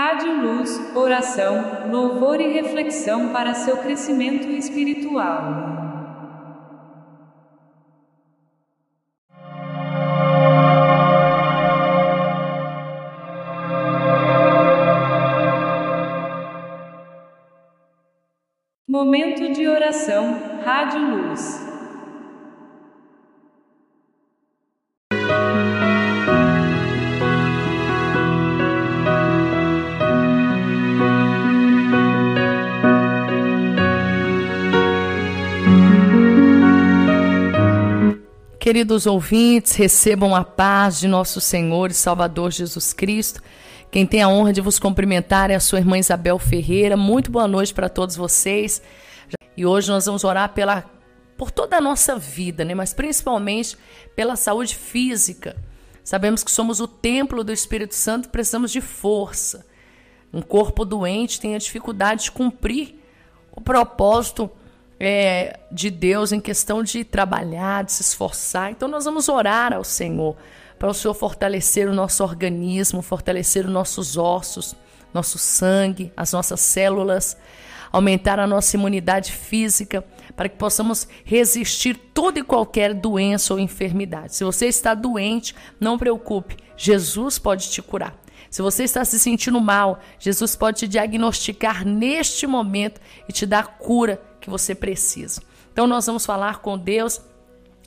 Rádio Luz, oração, louvor e reflexão para seu crescimento espiritual. Queridos ouvintes, recebam a paz de nosso Senhor e Salvador Jesus Cristo. Quem tem a honra de vos cumprimentar é a sua irmã Isabel Ferreira. Muito boa noite para todos vocês. E hoje nós vamos orar pela, por toda a nossa vida, né? mas principalmente pela saúde física. Sabemos que somos o templo do Espírito Santo e precisamos de força. Um corpo doente tem a dificuldade de cumprir o propósito é, de Deus em questão de trabalhar, de se esforçar. Então nós vamos orar ao Senhor para o Senhor fortalecer o nosso organismo, fortalecer os nossos ossos, nosso sangue, as nossas células, aumentar a nossa imunidade física, para que possamos resistir toda e qualquer doença ou enfermidade. Se você está doente, não preocupe, Jesus pode te curar. Se você está se sentindo mal, Jesus pode te diagnosticar neste momento e te dar cura que você precisa. Então nós vamos falar com Deus.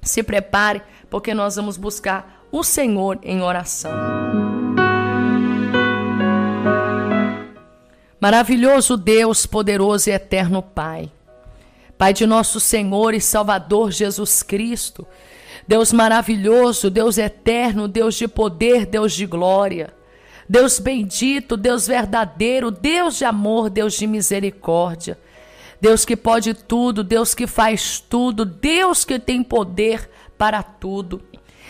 Se prepare, porque nós vamos buscar o Senhor em oração. Maravilhoso Deus, poderoso e eterno Pai. Pai de nosso Senhor e Salvador Jesus Cristo. Deus maravilhoso, Deus eterno, Deus de poder, Deus de glória. Deus bendito, Deus verdadeiro, Deus de amor, Deus de misericórdia. Deus que pode tudo, Deus que faz tudo, Deus que tem poder para tudo.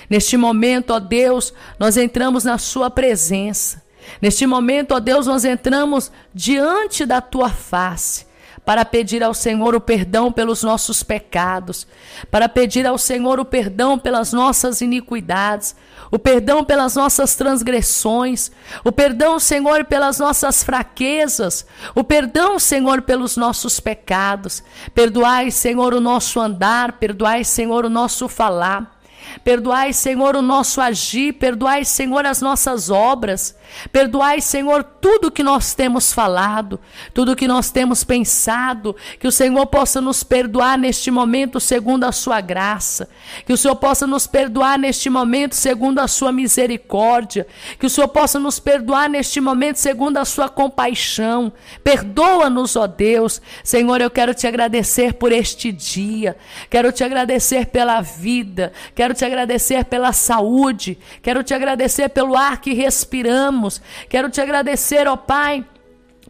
Neste momento, ó Deus, nós entramos na Sua presença. Neste momento, ó Deus, nós entramos diante da Tua face para pedir ao Senhor o perdão pelos nossos pecados, para pedir ao Senhor o perdão pelas nossas iniquidades, o perdão pelas nossas transgressões, o perdão, Senhor, pelas nossas fraquezas, o perdão, Senhor, pelos nossos pecados. Perdoai, Senhor, o nosso andar, perdoai, Senhor, o nosso falar. Perdoai, Senhor, o nosso agir, perdoai, Senhor, as nossas obras, perdoai, Senhor, tudo que nós temos falado, tudo que nós temos pensado, que o Senhor possa nos perdoar neste momento segundo a sua graça, que o Senhor possa nos perdoar neste momento segundo a sua misericórdia, que o Senhor possa nos perdoar neste momento segundo a sua compaixão. Perdoa-nos, ó Deus. Senhor, eu quero te agradecer por este dia, quero te agradecer pela vida, quero te agradecer pela saúde, quero te agradecer pelo ar que respiramos, quero te agradecer, ó Pai,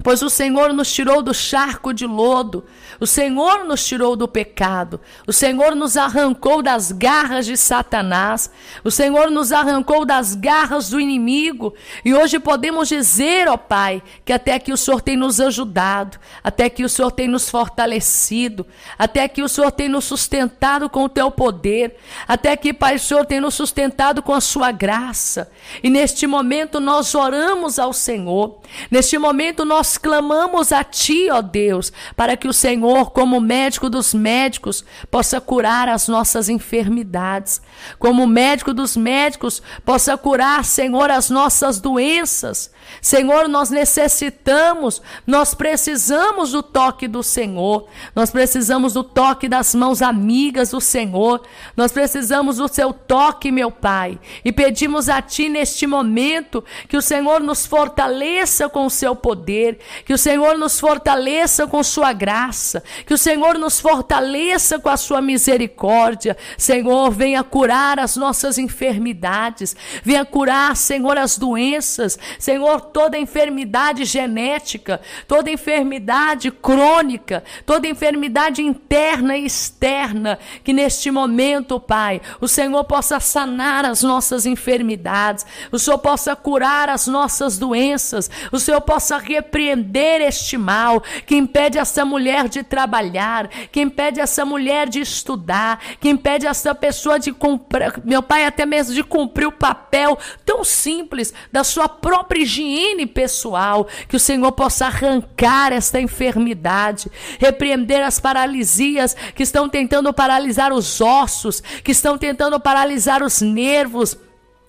Pois o Senhor nos tirou do charco de lodo, o Senhor nos tirou do pecado, o Senhor nos arrancou das garras de Satanás, o Senhor nos arrancou das garras do inimigo, e hoje podemos dizer, ó Pai, que até que o Senhor tem nos ajudado, até que o Senhor tem nos fortalecido, até que o Senhor tem nos sustentado com o teu poder, até que, Pai, o Senhor tem nos sustentado com a sua graça, e neste momento nós oramos ao Senhor, neste momento nós clamamos a Ti, ó Deus, para que o Senhor, como médico dos médicos, possa curar as nossas enfermidades. Como médico dos médicos, possa curar, Senhor, as nossas doenças. Senhor, nós necessitamos, nós precisamos do toque do Senhor, nós precisamos do toque das mãos amigas do Senhor, nós precisamos do seu toque, meu Pai, e pedimos a Ti neste momento que o Senhor nos fortaleça com o seu poder, que o Senhor nos fortaleça com Sua graça, que o Senhor nos fortaleça com a Sua misericórdia. Senhor, venha curar as nossas enfermidades, venha curar, Senhor, as doenças, Senhor toda enfermidade genética, toda enfermidade crônica, toda enfermidade interna e externa, que neste momento, Pai, o Senhor possa sanar as nossas enfermidades, o Senhor possa curar as nossas doenças, o Senhor possa reprimir repreender este mal que impede essa mulher de trabalhar, que impede essa mulher de estudar, que impede essa pessoa de cumprir, meu pai, até mesmo de cumprir o papel tão simples da sua própria higiene pessoal, que o Senhor possa arrancar esta enfermidade, repreender as paralisias que estão tentando paralisar os ossos, que estão tentando paralisar os nervos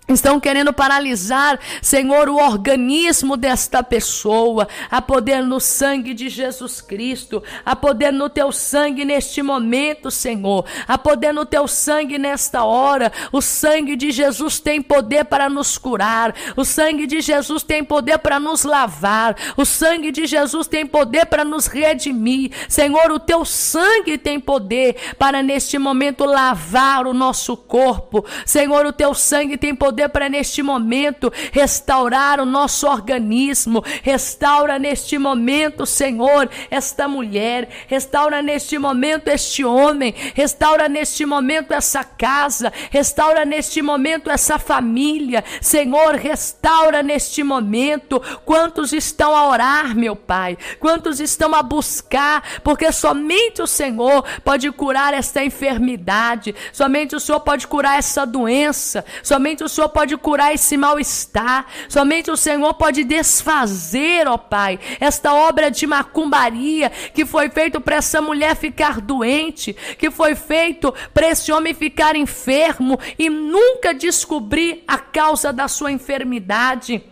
Estão querendo paralisar, Senhor, o organismo desta pessoa, a poder no sangue de Jesus Cristo, a poder no teu sangue neste momento, Senhor, a poder no teu sangue nesta hora. O sangue de Jesus tem poder para nos curar, o sangue de Jesus tem poder para nos lavar, o sangue de Jesus tem poder para nos redimir. Senhor, o teu sangue tem poder para neste momento lavar o nosso corpo. Senhor, o teu sangue tem poder poder para neste momento restaurar o nosso organismo. Restaura neste momento, Senhor, esta mulher. Restaura neste momento este homem. Restaura neste momento essa casa. Restaura neste momento essa família. Senhor, restaura neste momento. Quantos estão a orar, meu Pai? Quantos estão a buscar? Porque somente o Senhor pode curar esta enfermidade. Somente o Senhor pode curar essa doença. Somente o Senhor Senhor pode curar esse mal-estar. Somente o Senhor pode desfazer, ó Pai, esta obra de macumbaria que foi feito para essa mulher ficar doente, que foi feito para esse homem ficar enfermo e nunca descobrir a causa da sua enfermidade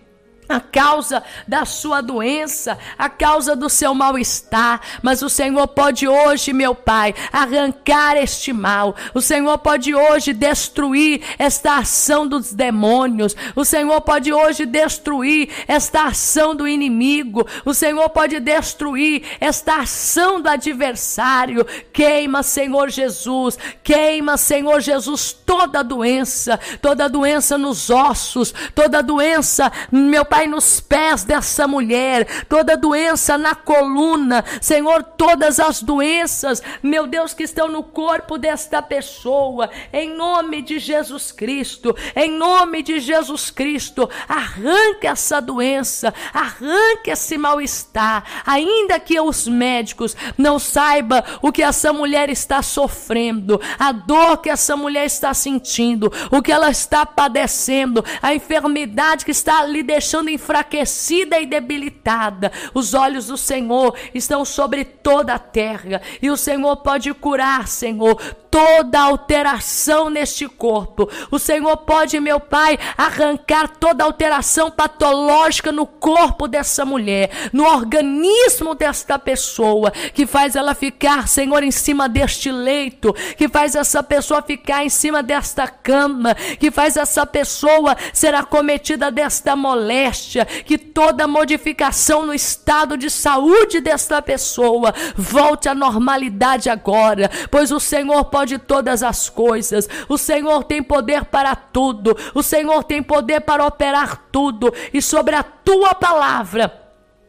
a causa da sua doença, a causa do seu mal-estar, mas o Senhor pode hoje, meu Pai, arrancar este mal. O Senhor pode hoje destruir esta ação dos demônios. O Senhor pode hoje destruir esta ação do inimigo. O Senhor pode destruir esta ação do adversário. Queima, Senhor Jesus, queima, Senhor Jesus, toda doença, toda doença nos ossos, toda doença, meu Pai, nos pés dessa mulher, toda doença na coluna, Senhor, todas as doenças, meu Deus, que estão no corpo desta pessoa, em nome de Jesus Cristo, em nome de Jesus Cristo, arranque essa doença, arranque esse mal-estar, ainda que os médicos não saibam o que essa mulher está sofrendo, a dor que essa mulher está sentindo, o que ela está padecendo, a enfermidade que está lhe deixando enfraquecida e debilitada, os olhos do Senhor estão sobre toda a terra e o Senhor pode curar, Senhor, toda alteração neste corpo. O Senhor pode, meu Pai, arrancar toda alteração patológica no corpo dessa mulher, no organismo desta pessoa, que faz ela ficar, Senhor, em cima deste leito, que faz essa pessoa ficar em cima desta cama, que faz essa pessoa ser acometida desta moléstia, que toda modificação no estado de saúde desta pessoa volte à normalidade agora, pois o Senhor pode todas as coisas. O Senhor tem poder para tudo. O Senhor tem poder para operar tudo. E sobre a tua palavra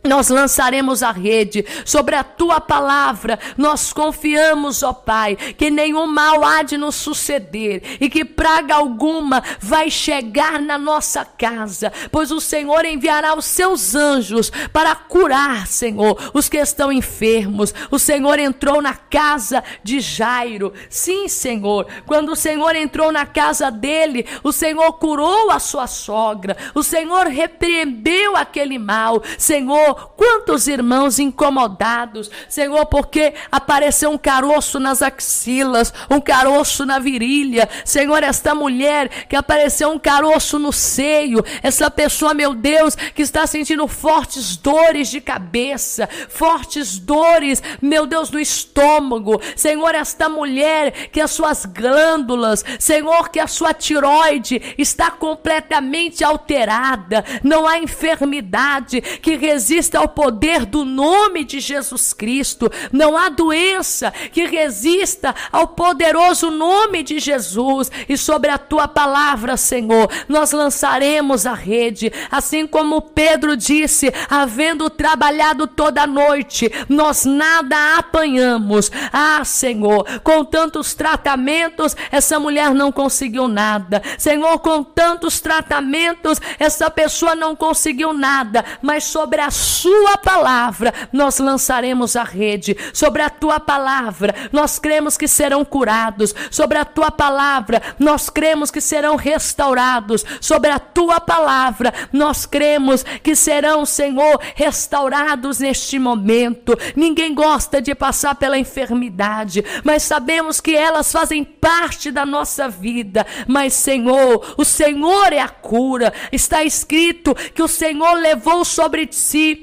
nós lançaremos a rede sobre a tua palavra. Nós confiamos, ó Pai, que nenhum mal há de nos suceder e que praga alguma vai chegar na nossa casa, pois o Senhor enviará os seus anjos para curar, Senhor, os que estão enfermos. O Senhor entrou na casa de Jairo. Sim, Senhor, quando o Senhor entrou na casa dele, o Senhor curou a sua sogra. O Senhor repreendeu aquele mal. Senhor, quantos irmãos incomodados, Senhor, porque apareceu um caroço nas axilas, um caroço na virilha, Senhor, esta mulher que apareceu um caroço no seio, essa pessoa, meu Deus, que está sentindo fortes dores de cabeça, fortes dores, meu Deus, no estômago, Senhor, esta mulher que as suas glândulas, Senhor, que a sua tiroide está completamente alterada, não há enfermidade que resista resista ao poder do nome de Jesus Cristo. Não há doença que resista ao poderoso nome de Jesus. E sobre a tua palavra, Senhor, nós lançaremos a rede. Assim como Pedro disse, havendo trabalhado toda a noite, nós nada apanhamos. Ah, Senhor, com tantos tratamentos, essa mulher não conseguiu nada. Senhor, com tantos tratamentos, essa pessoa não conseguiu nada. Mas sobre a Sua palavra nós lançaremos a rede, sobre a Tua palavra nós cremos que serão curados, sobre a Tua palavra nós cremos que serão restaurados, sobre a Tua palavra nós cremos que serão, Senhor, restaurados neste momento. Ninguém gosta de passar pela enfermidade, mas sabemos que elas fazem parte da nossa vida. Mas, Senhor, o Senhor é a cura. Está escrito que o Senhor levou sobre si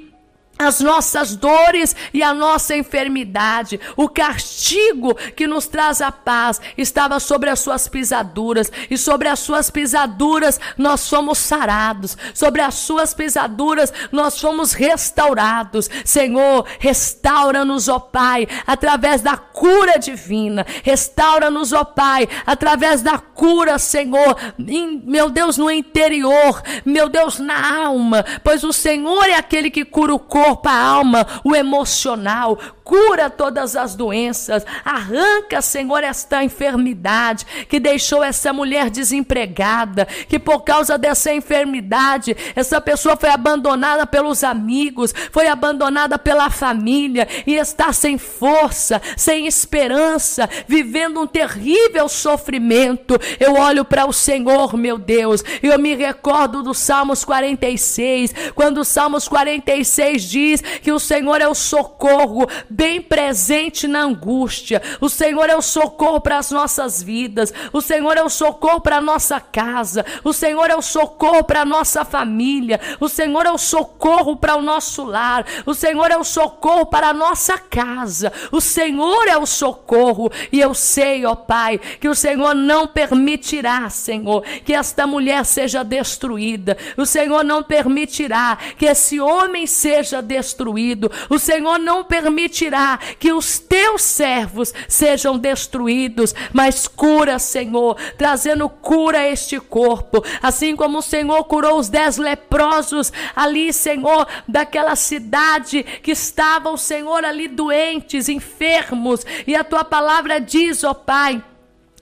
as nossas dores e a nossa enfermidade. O castigo que nos traz a paz estava sobre as suas pisaduras, e sobre as suas pisaduras nós fomos sarados, sobre as suas pisaduras nós fomos restaurados. Senhor, restaura-nos, ó Pai, através da cura divina. Restaura-nos, ó Pai, através da cura, Senhor, em, meu Deus, no interior, meu Deus, na alma, pois o Senhor é aquele que cura o corpo corpo, a alma, o emocional, cura todas as doenças, arranca, Senhor, esta enfermidade que deixou essa mulher desempregada, que por causa dessa enfermidade, essa pessoa foi abandonada pelos amigos, foi abandonada pela família e está sem força, sem esperança, vivendo um terrível sofrimento. Eu olho para o Senhor, meu Deus, e eu me recordo do Salmos 46, quando o Salmos 46 diz que o Senhor é o socorro bem presente na angústia. O Senhor é o socorro para as nossas vidas. O Senhor é o socorro para a nossa casa. O Senhor é o socorro para a nossa família. O Senhor é o socorro para o nosso lar. O Senhor é o socorro para a nossa casa. O Senhor é o socorro. E eu sei, ó Pai, que o Senhor não permitirá, Senhor, que esta mulher seja destruída. O Senhor não permitirá que esse homem seja destruído. O Senhor não permitirá permitirá que os teus servos sejam destruídos, mas cura, Senhor, trazendo cura a este corpo, assim como o Senhor curou os dez leprosos ali, Senhor, daquela cidade que estavam, Senhor, ali doentes, enfermos, e a tua palavra diz, ó Pai,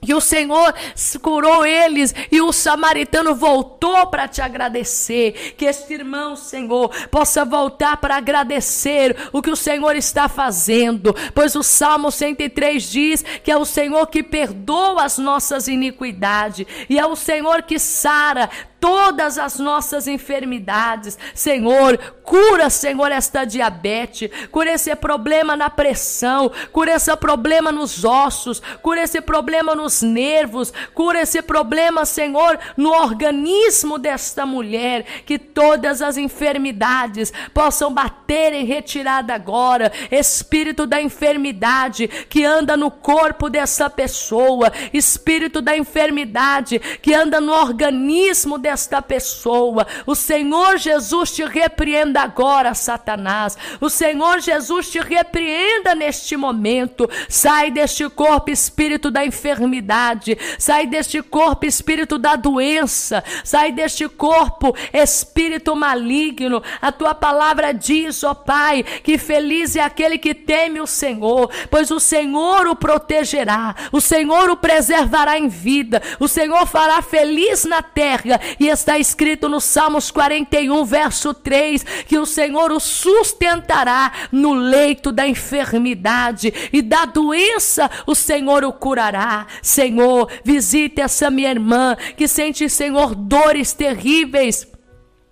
que o Senhor curou eles e o samaritano voltou para te agradecer. Que este irmão, Senhor, possa voltar para agradecer o que o Senhor está fazendo. Pois o Salmo 103 diz que é o Senhor que perdoa as nossas iniquidades e é o Senhor que sara todas as nossas enfermidades. Senhor, cura, Senhor, esta diabetes, cura esse problema na pressão, cura esse problema nos ossos, cura esse problema nos nervos, cura esse problema, Senhor, no organismo desta mulher, que todas as enfermidades possam bater em retirada agora. Espírito da enfermidade que anda no corpo dessa pessoa, espírito da enfermidade que anda no organismo dessa desta pessoa. O Senhor Jesus te repreenda agora, Satanás. O Senhor Jesus te repreenda neste momento. Sai deste corpo, espírito da enfermidade. Sai deste corpo, espírito da doença. Sai deste corpo, espírito maligno. A tua palavra diz, ó Pai, que feliz é aquele que teme o Senhor, pois o Senhor o protegerá. O Senhor o preservará em vida. O Senhor fará feliz na terra e está escrito no Salmos 41, verso 3, que o Senhor o sustentará no leito da enfermidade e da doença, o Senhor o curará. Senhor, visite essa minha irmã que sente, Senhor, dores terríveis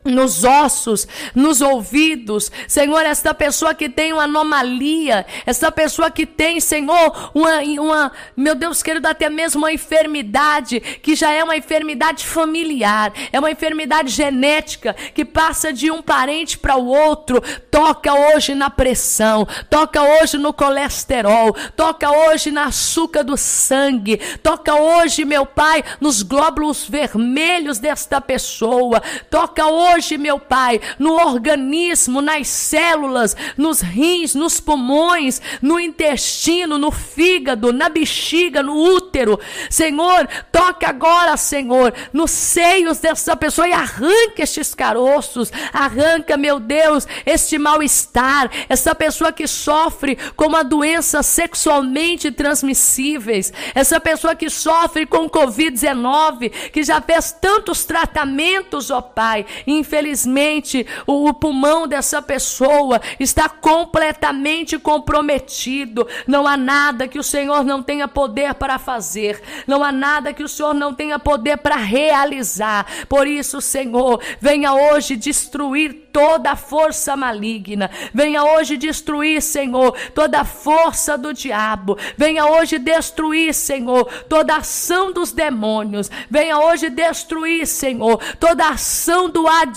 nos ossos, nos ouvidos. Senhor, esta pessoa que tem uma anomalia, esta pessoa que tem, Senhor, uma, uma, meu Deus querido, até mesmo uma enfermidade, que já é uma enfermidade familiar, é uma enfermidade genética, que passa de um parente para o outro. Toca hoje na pressão, toca hoje no colesterol, toca hoje na açúcar do sangue, toca hoje, meu Pai, nos glóbulos vermelhos desta pessoa, toca hoje hoje, meu Pai, no organismo, nas células, nos rins, nos pulmões, no intestino, no fígado, na bexiga, no útero. Senhor, toque agora, Senhor, nos seios dessa pessoa e arranque estes caroços, arranca, meu Deus, este mal-estar, essa pessoa que sofre com uma doença sexualmente transmissíveis, essa pessoa que sofre com Covid-19, que já fez tantos tratamentos, ó Pai, infelizmente o, o pulmão dessa pessoa está completamente comprometido. Não há nada que o Senhor não tenha poder para fazer, não há nada que o Senhor não tenha poder para realizar. Por isso, Senhor, venha hoje destruir toda a força maligna. Venha hoje destruir, Senhor, toda a força do diabo. Venha hoje destruir, Senhor, toda ação dos demônios. Venha hoje destruir, Senhor, toda ação do adversário.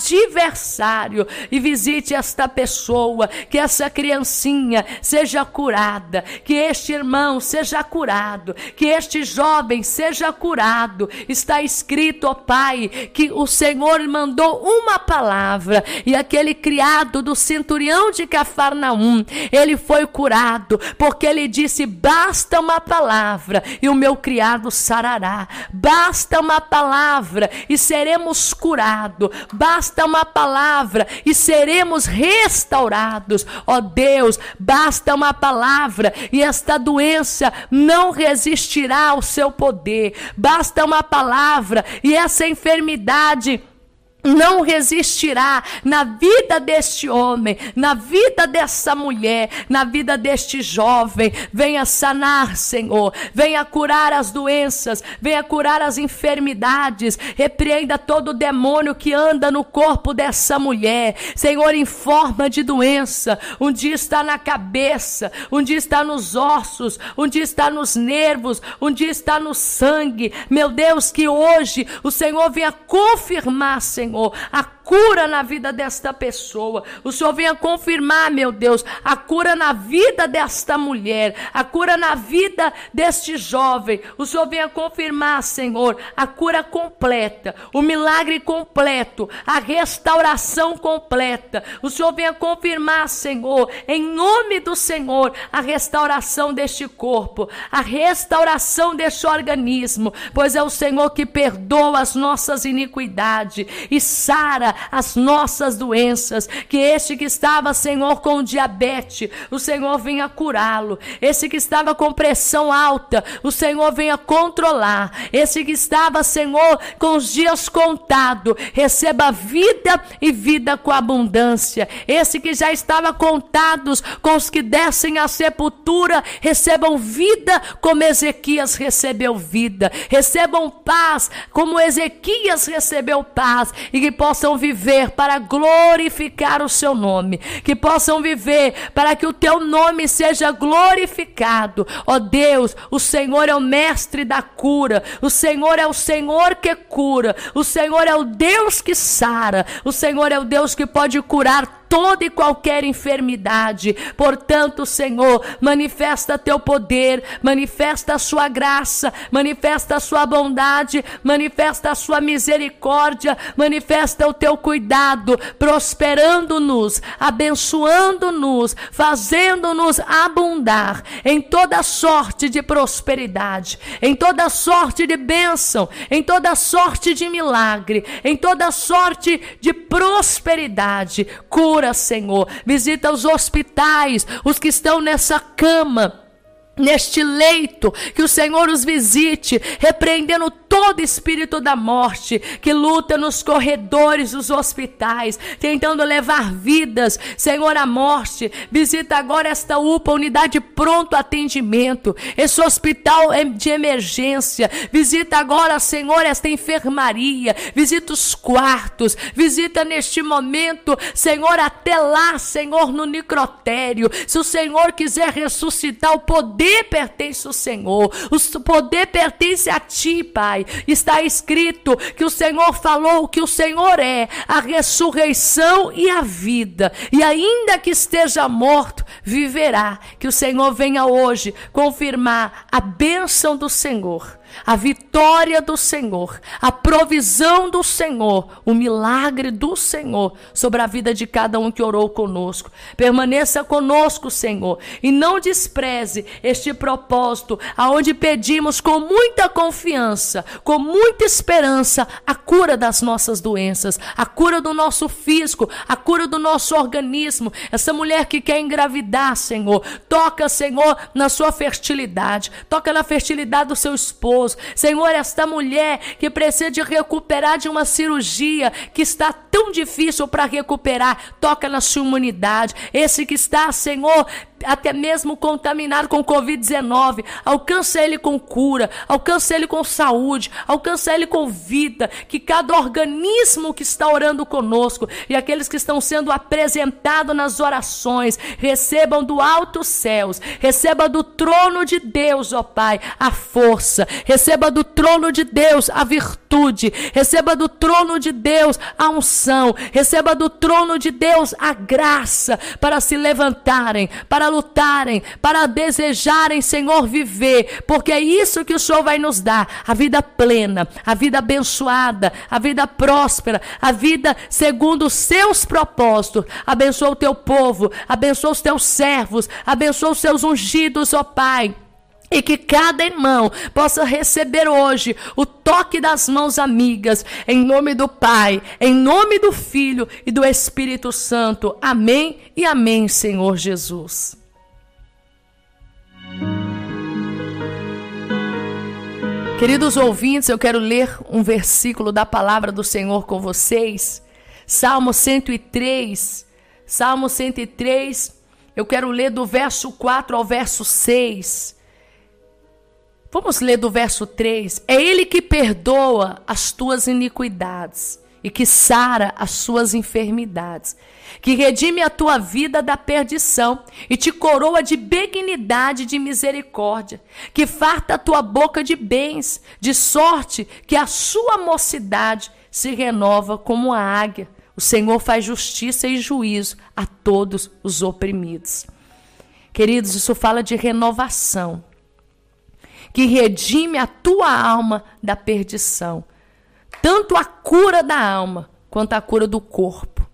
E visite esta pessoa, que essa criancinha seja curada, que este irmão seja curado, que este jovem seja curado. Está escrito, ó Pai, que o Senhor mandou uma palavra e aquele criado do centurião de Cafarnaum, ele foi curado, porque ele disse: basta uma palavra e o meu criado sarará. Basta uma palavra e seremos curados. Basta uma palavra e seremos restaurados. Ó Deus, basta uma palavra e esta doença não resistirá ao seu poder. Basta uma palavra e essa enfermidade não resistirá na vida deste homem, na vida dessa mulher, na vida deste jovem. Venha sanar, Senhor. Venha curar as doenças, venha curar as enfermidades. Repreenda todo demônio que anda no corpo dessa mulher. Senhor, em forma de doença. Um dia está na cabeça, um dia está nos ossos, um dia está nos nervos, um dia está no sangue. Meu Deus, que hoje o Senhor venha confirmar, Senhor Senhor, a cura na vida desta pessoa. O Senhor venha confirmar, meu Deus, a cura na vida desta mulher, a cura na vida deste jovem. O Senhor venha confirmar, Senhor, a cura completa, o milagre completo, a restauração completa. O Senhor venha confirmar, Senhor, em nome do Senhor, a restauração deste corpo, a restauração deste organismo, pois é o Senhor que perdoa as nossas iniquidades e sara as nossas doenças. Que este que estava, Senhor, com diabetes, o Senhor venha curá-lo. Esse que estava com pressão alta, o Senhor venha controlar. Esse que estava, Senhor, com os dias contados, receba vida e vida com abundância. Esse que já estava contados com os que descem à sepultura, recebam vida como Ezequias recebeu vida. Recebam paz como Ezequias recebeu paz e que possam viver para glorificar o seu nome, que possam viver para que o teu nome seja glorificado. Ó Deus, o Senhor é o mestre da cura, o Senhor é o Senhor que cura, o Senhor é o Deus que sara, o Senhor é o Deus que pode curar toda e qualquer enfermidade. Portanto, Senhor, manifesta teu poder, manifesta a sua graça, manifesta a sua bondade, manifesta a sua misericórdia, manifesta o teu cuidado, prosperando-nos, abençoando-nos, fazendo-nos abundar em toda sorte de prosperidade, em toda sorte de bênção, em toda sorte de milagre, em toda sorte de prosperidade. Cura cura, Senhor. Visita os hospitais, os que estão nessa cama neste leito, que o Senhor os visite, repreendendo todo espírito da morte que luta nos corredores dos hospitais, tentando levar vidas, Senhor, à morte. Visita agora esta UPA, unidade pronto atendimento, esse hospital de emergência. Visita agora, Senhor, esta enfermaria. Visita os quartos. Visita neste momento, Senhor, até lá, Senhor, no necrotério. Se o Senhor quiser ressuscitar, o poder pertence ao Senhor. O poder pertence a ti. Pai. Está escrito que o Senhor falou que o Senhor é a ressurreição e a vida. E ainda que esteja morto, viverá. Que o Senhor venha hoje confirmar a bênção do Senhor a vitória do Senhor, a provisão do Senhor, o milagre do Senhor sobre a vida de cada um que orou conosco. Permaneça conosco, Senhor, e não despreze este propósito, aonde pedimos com muita confiança, com muita esperança, a cura das nossas doenças, a cura do nosso físico, a cura do nosso organismo. Essa mulher que quer engravidar, Senhor, toca, Senhor, na sua fertilidade, toca na fertilidade do seu esposo Poderoso. Senhor, esta mulher que precisa de recuperar de uma cirurgia que está tão difícil para recuperar, toca na sua imunidade. Esse que está, Senhor, até mesmo contaminado com Covid-19. Alcança ele com cura, alcança ele com saúde, alcança ele com vida. Que cada organismo que está orando conosco e aqueles que estão sendo apresentados nas orações recebam do alto céus, receba do trono de Deus, ó Pai, a força, receba do trono de Deus a virtude, receba do trono de Deus a unção, receba do trono de Deus a graça para se levantarem, para lutarem, para desejarem, Senhor, viver, porque é isso que o Senhor vai nos dar: a vida plena, a vida abençoada, a vida próspera, a vida segundo os seus propósitos. Abençoa o teu povo, abençoa os teus servos, abençoa os seus ungidos, ó Pai. E que cada irmão possa receber hoje o toque das mãos amigas, em nome do Pai, em nome do Filho e do Espírito Santo. Amém e amém, Senhor Jesus. Queridos ouvintes, eu quero ler um versículo da palavra do Senhor com vocês. Salmo 103. Salmo 103, eu quero ler do verso 4 ao verso 6. Vamos ler do verso 3. É Ele que perdoa as tuas iniquidades e que sara as suas enfermidades, que redime a tua vida da perdição e te coroa de benignidade e de misericórdia, que farta a tua boca de bens, de sorte que a sua mocidade se renova como a águia. O Senhor faz justiça e juízo a todos os oprimidos. Queridos, isso fala de renovação, que redime a tua alma da perdição tanto a cura da alma quanto a cura do corpo.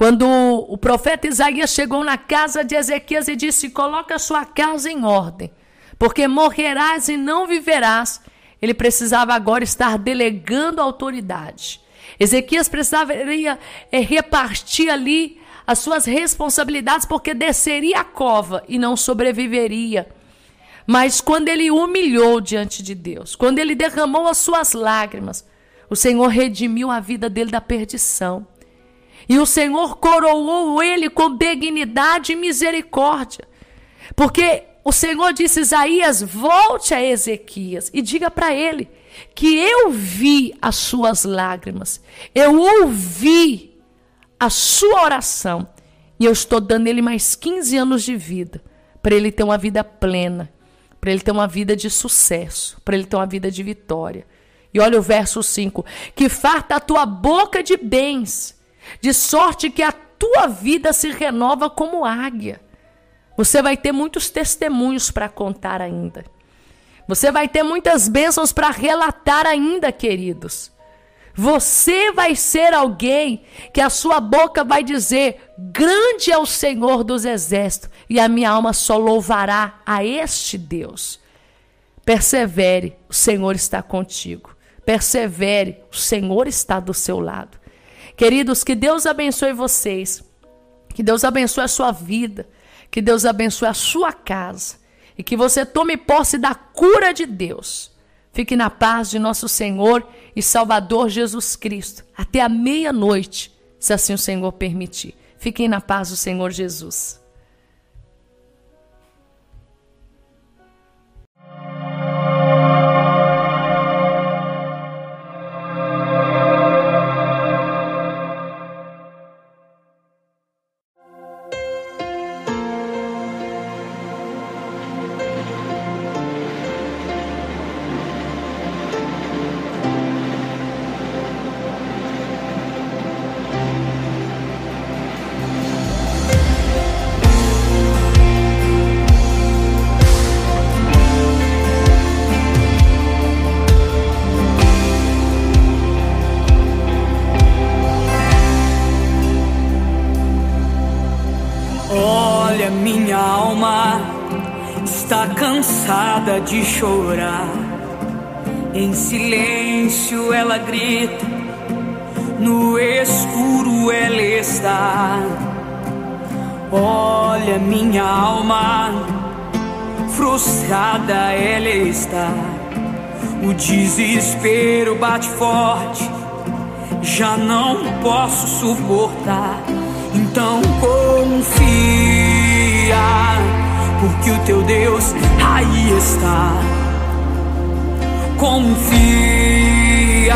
Quando o profeta Isaías chegou na casa de Ezequias e disse: Coloca sua casa em ordem, porque morrerás e não viverás. Ele precisava agora estar delegando autoridade. Ezequias precisaria é, repartir ali as suas responsabilidades, porque desceria a cova e não sobreviveria. Mas quando ele humilhou diante de Deus, quando ele derramou as suas lágrimas, o Senhor redimiu a vida dele da perdição. E o Senhor coroou ele com benignidade e misericórdia. Porque o Senhor disse: Isaías, volte a Ezequias e diga para ele que eu vi as suas lágrimas, eu ouvi a sua oração e eu estou dando ele mais 15 anos de vida para ele ter uma vida plena, para ele ter uma vida de sucesso, para ele ter uma vida de vitória. E olha o verso 5: que farta a tua boca de bens, de sorte que a tua vida se renova como águia. Você vai ter muitos testemunhos para contar ainda. Você vai ter muitas bênçãos para relatar ainda, queridos. Você vai ser alguém que a sua boca vai dizer: Grande é o Senhor dos exércitos, e a minha alma só louvará a este Deus. Persevere, o Senhor está contigo. Persevere, o Senhor está do seu lado. Queridos, que Deus abençoe vocês. Que Deus abençoe a sua vida. Que Deus abençoe a sua casa. E que você tome posse da cura de Deus. Fique na paz de nosso Senhor e Salvador Jesus Cristo. Até a meia-noite, se assim o Senhor permitir. Fiquem na paz do Senhor Jesus. cansada de chorar. Em silêncio ela grita, no escuro ela está. Olha minha alma, frustrada ela está. O desespero bate forte, já não posso suportar. Então porque o teu Deus aí está. Confia,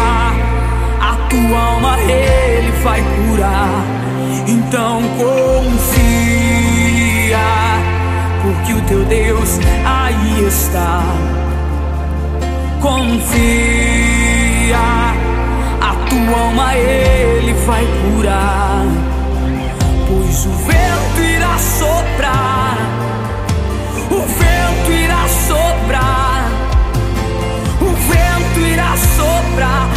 a tua alma ele vai curar. Então confia, porque o teu Deus aí está. Confia, a tua alma ele vai curar. Pois o vento irá soprar o vento irá soprar. O vento irá soprar.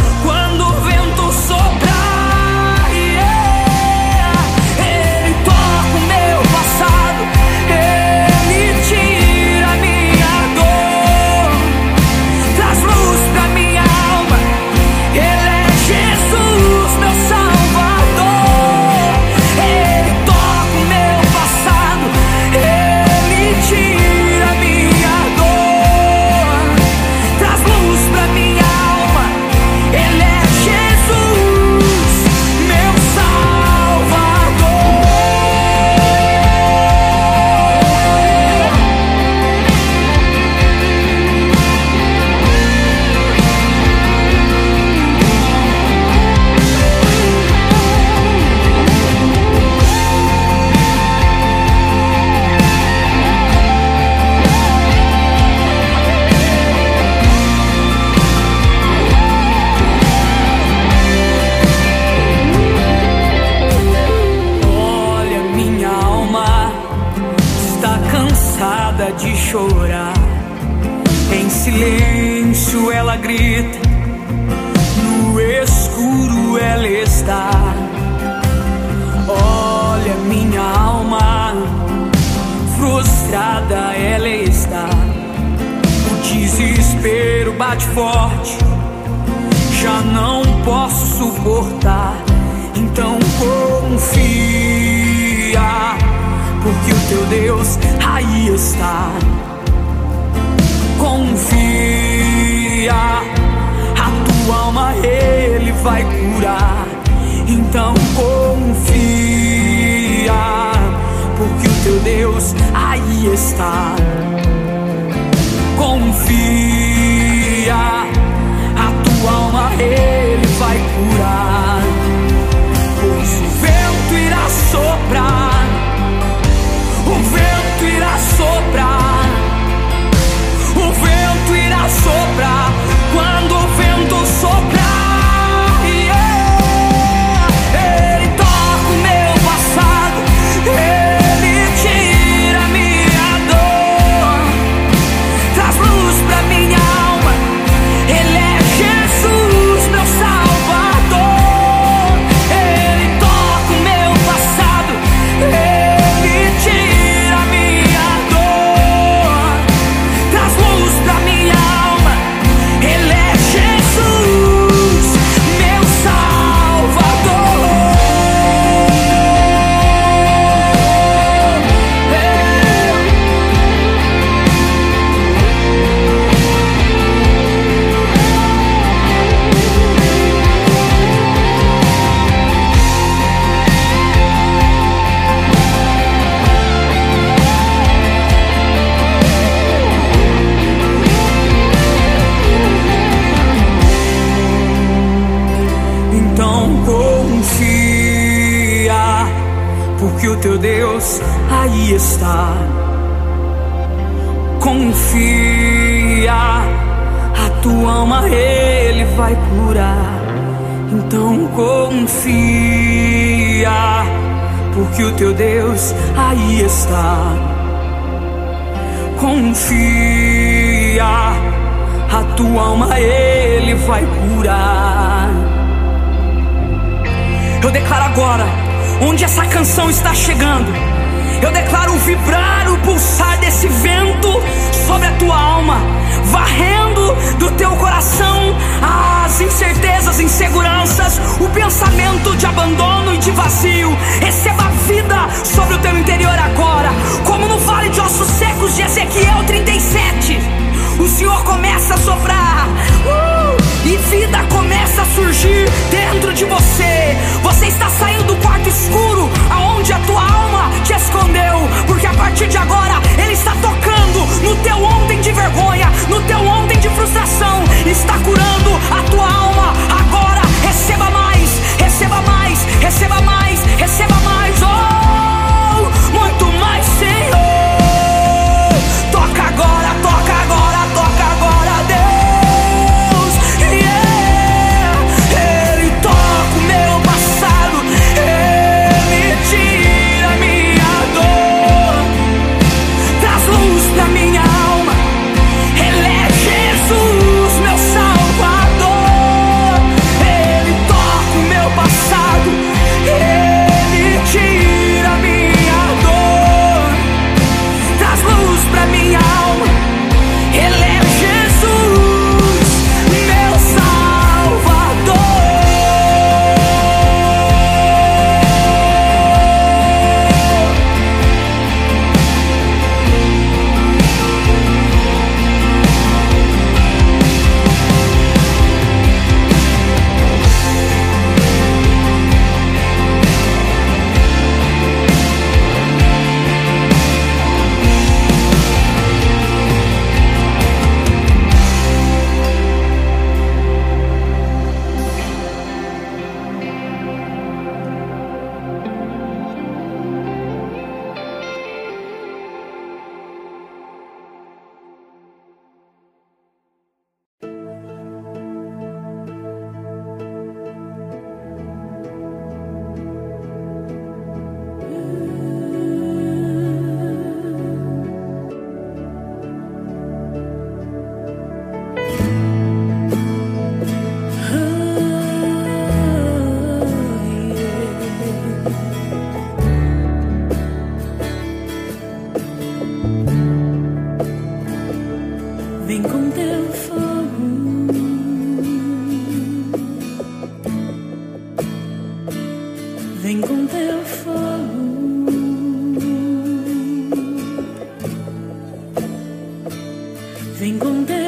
凌空的。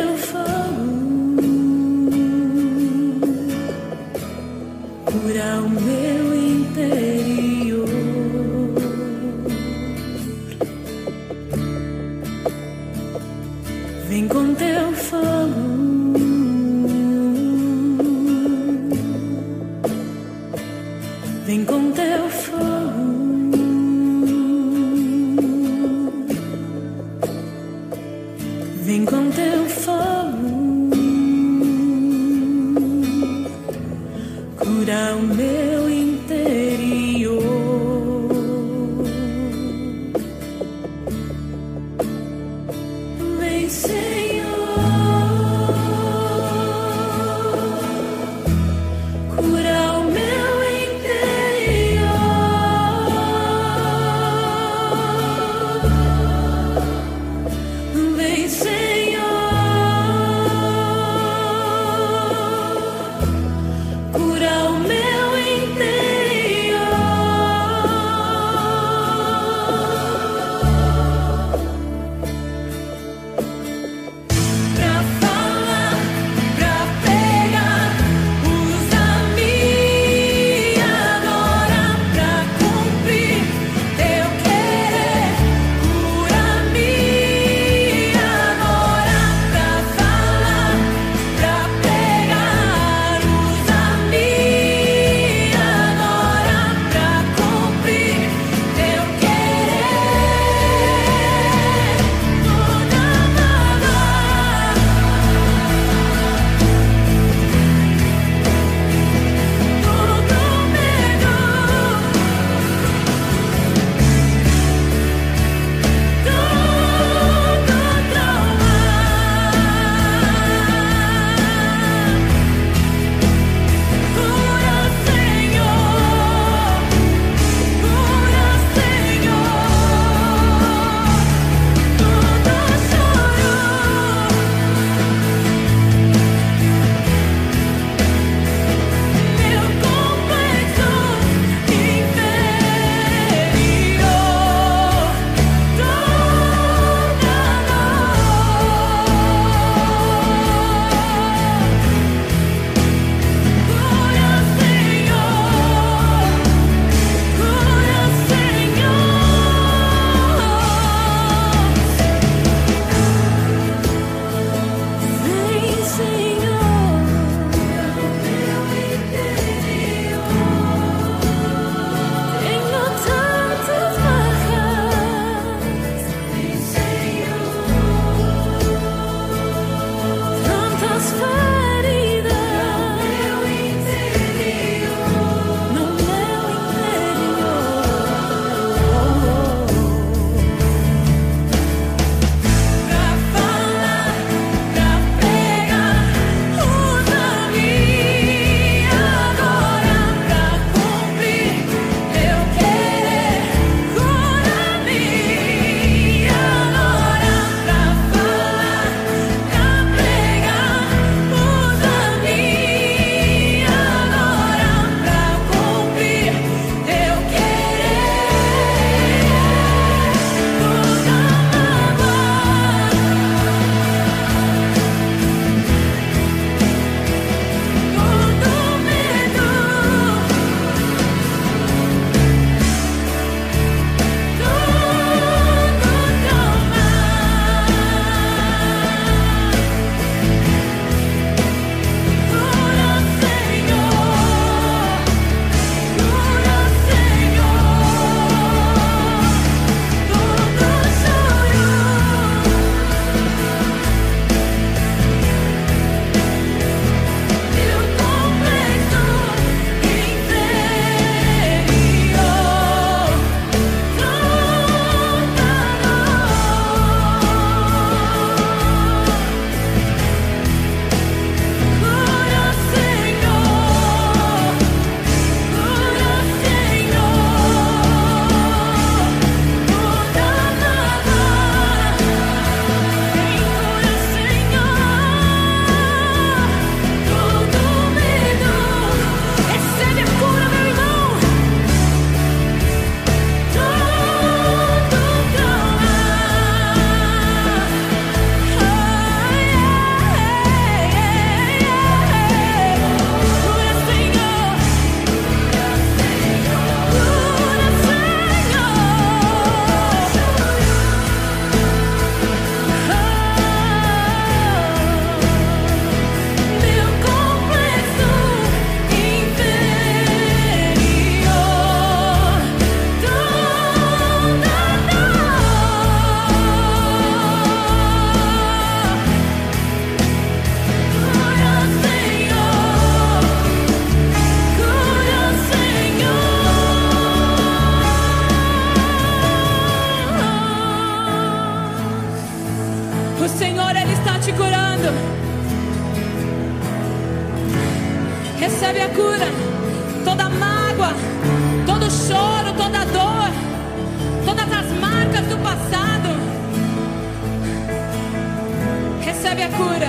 Recebe a cura,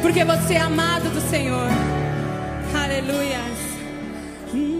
porque você é amado do Senhor. Aleluia. Você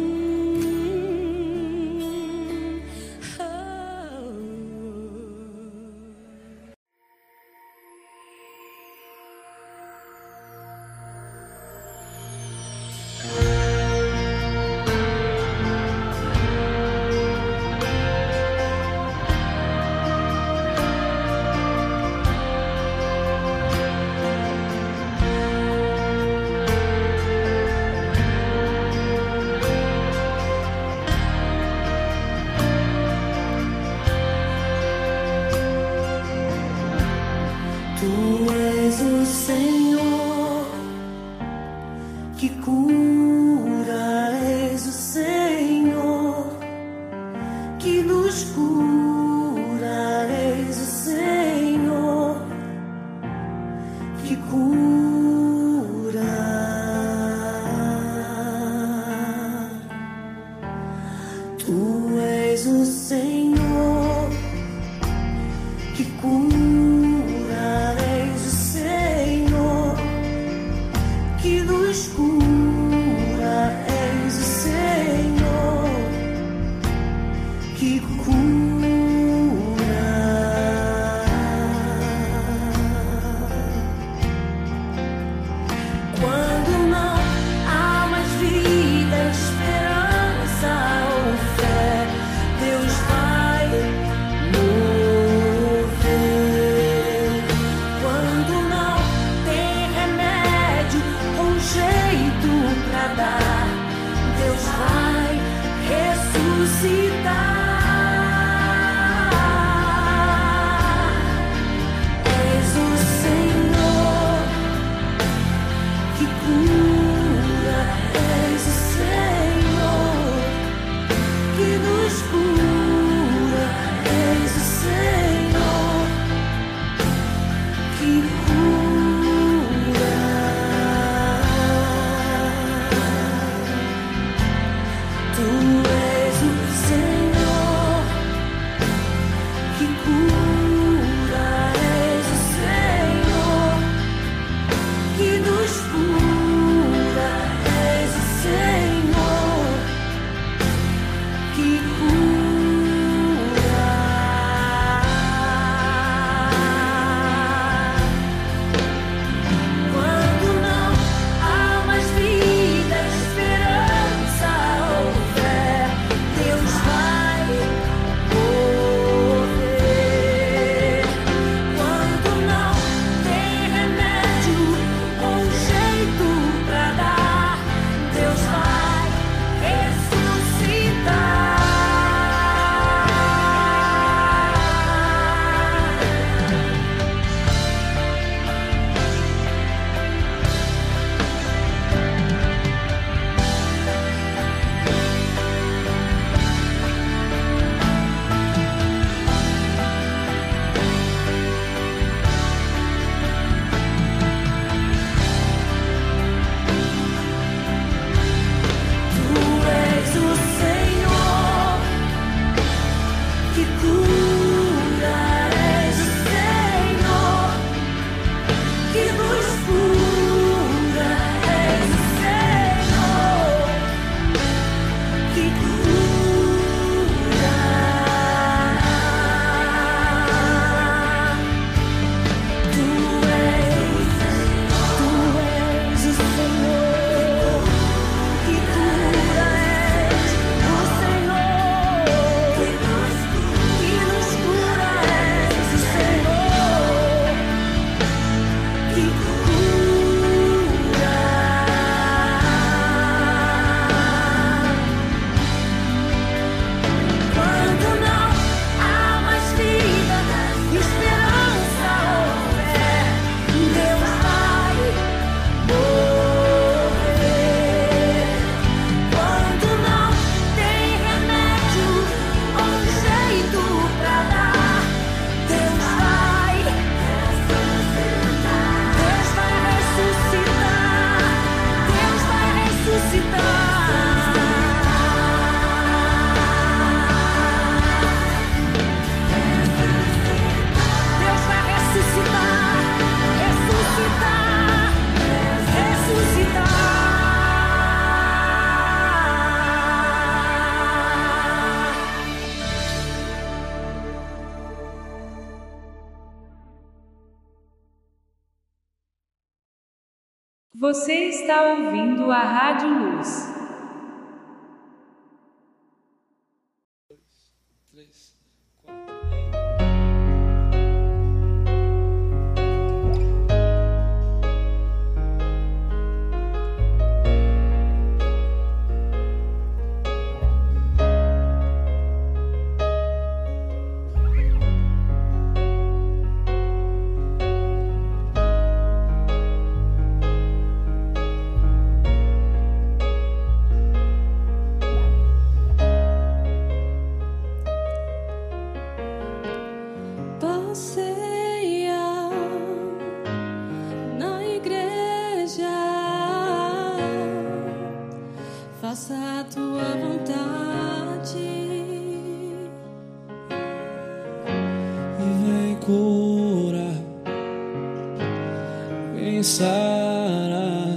vem sarar,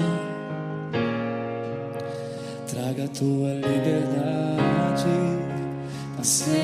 traga tua liberdade, passeie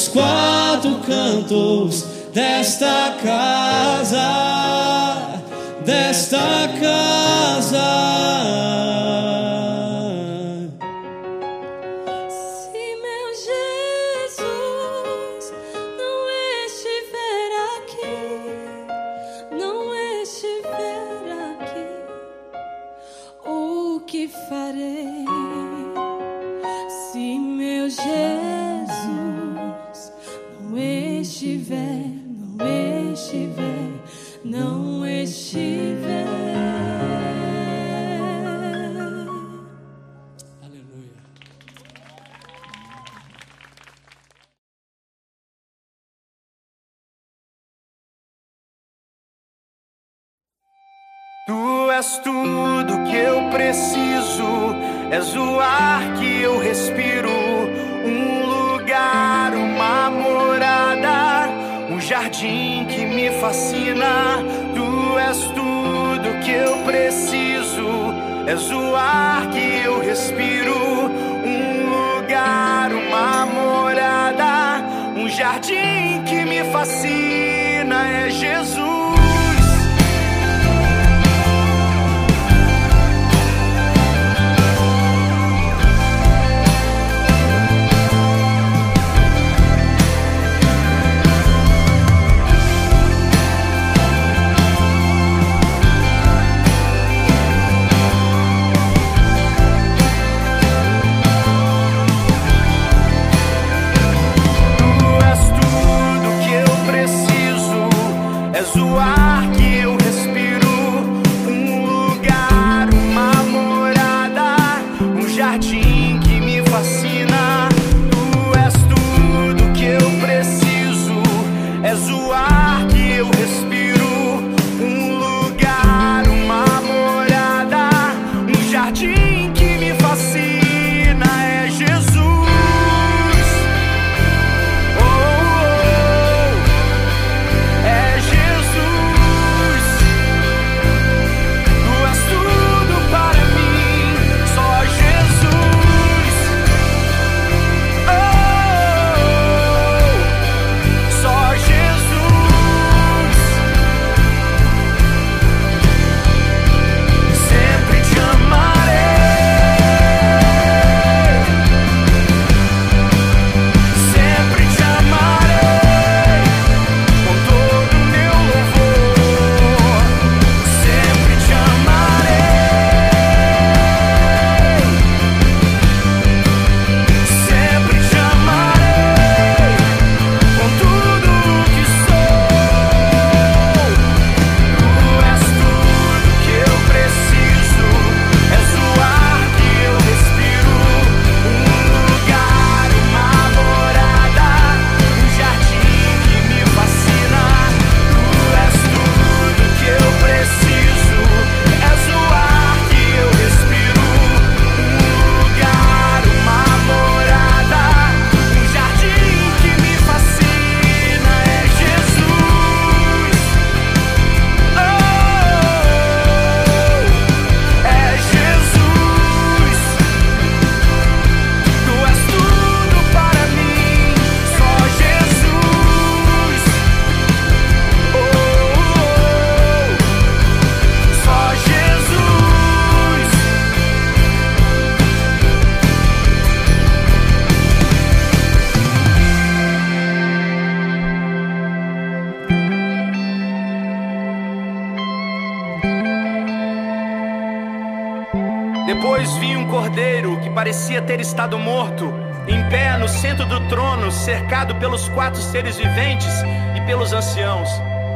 os quatro cantos desta casa, desta casa. Se meu Jesus não estiver aqui, não estiver aqui, o que farei? Se meu Jesus não estiver. Aleluia. Tu és tudo que eu preciso, és o ar que eu respiro jardim que me fascina. Tu és tudo que eu preciso. És o ar que eu respiro. Um lugar, uma morada. Um jardim que me fascina. É Jesus. Cercado pelos quatro seres viventes e pelos anciãos.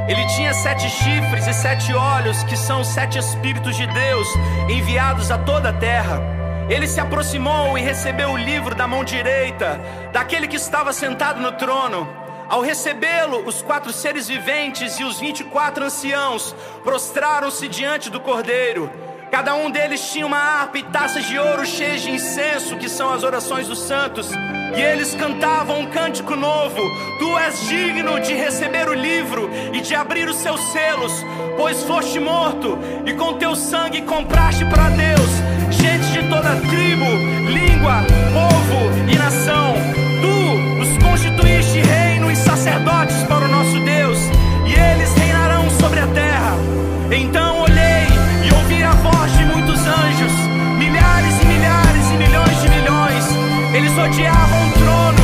Ele tinha sete chifres e sete olhos, que são sete Espíritos de Deus enviados a toda a terra. Ele se aproximou e recebeu o livro da mão direita daquele que estava sentado no trono. Ao recebê-lo, os quatro seres viventes e os vinte e quatro anciãos prostraram-se diante do cordeiro. Cada um deles tinha uma harpa e taças de ouro cheias de incenso, que são as orações dos santos. E eles cantavam um cântico novo: Tu és digno de receber o livro e de abrir os seus selos, pois foste morto e com teu sangue compraste para Deus gente de toda tribo, língua, povo e nação. Tu os constituíste reino e sacerdotes para o nosso Deus, e eles reinarão sobre a terra. Então a voz de muitos anjos, milhares e milhares e milhões de milhões. Eles odiavam o trono,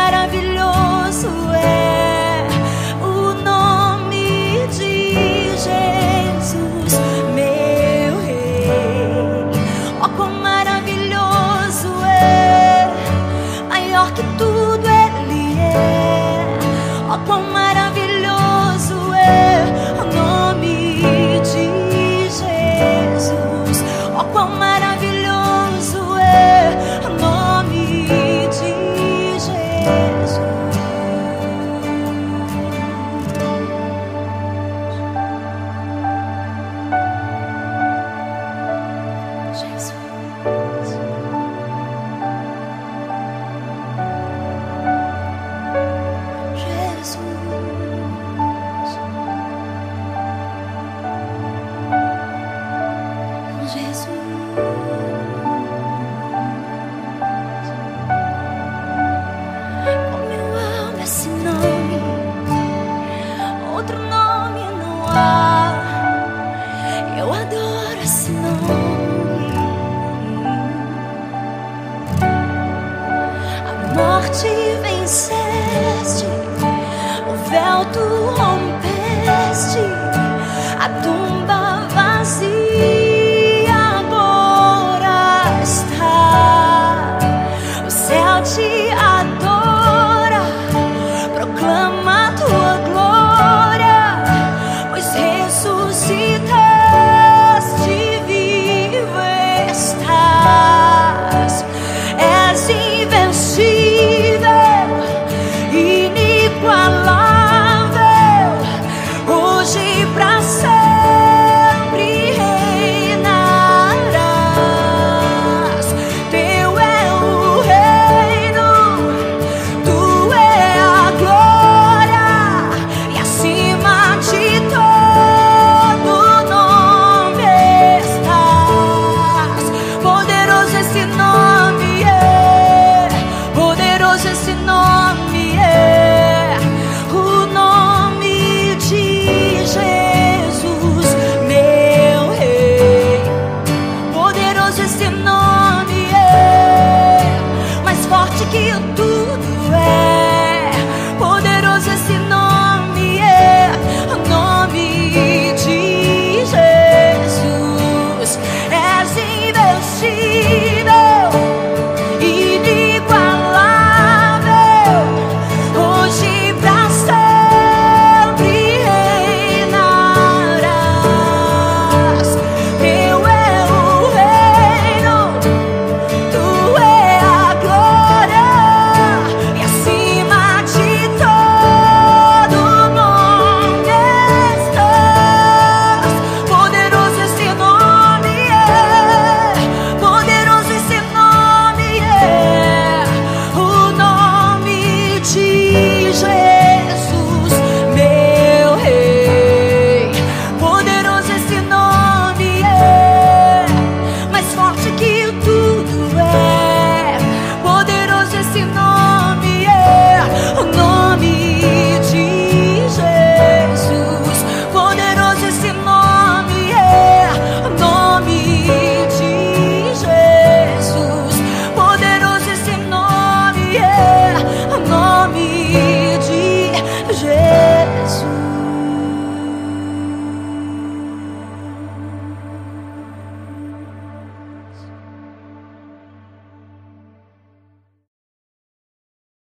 maravilhoso é.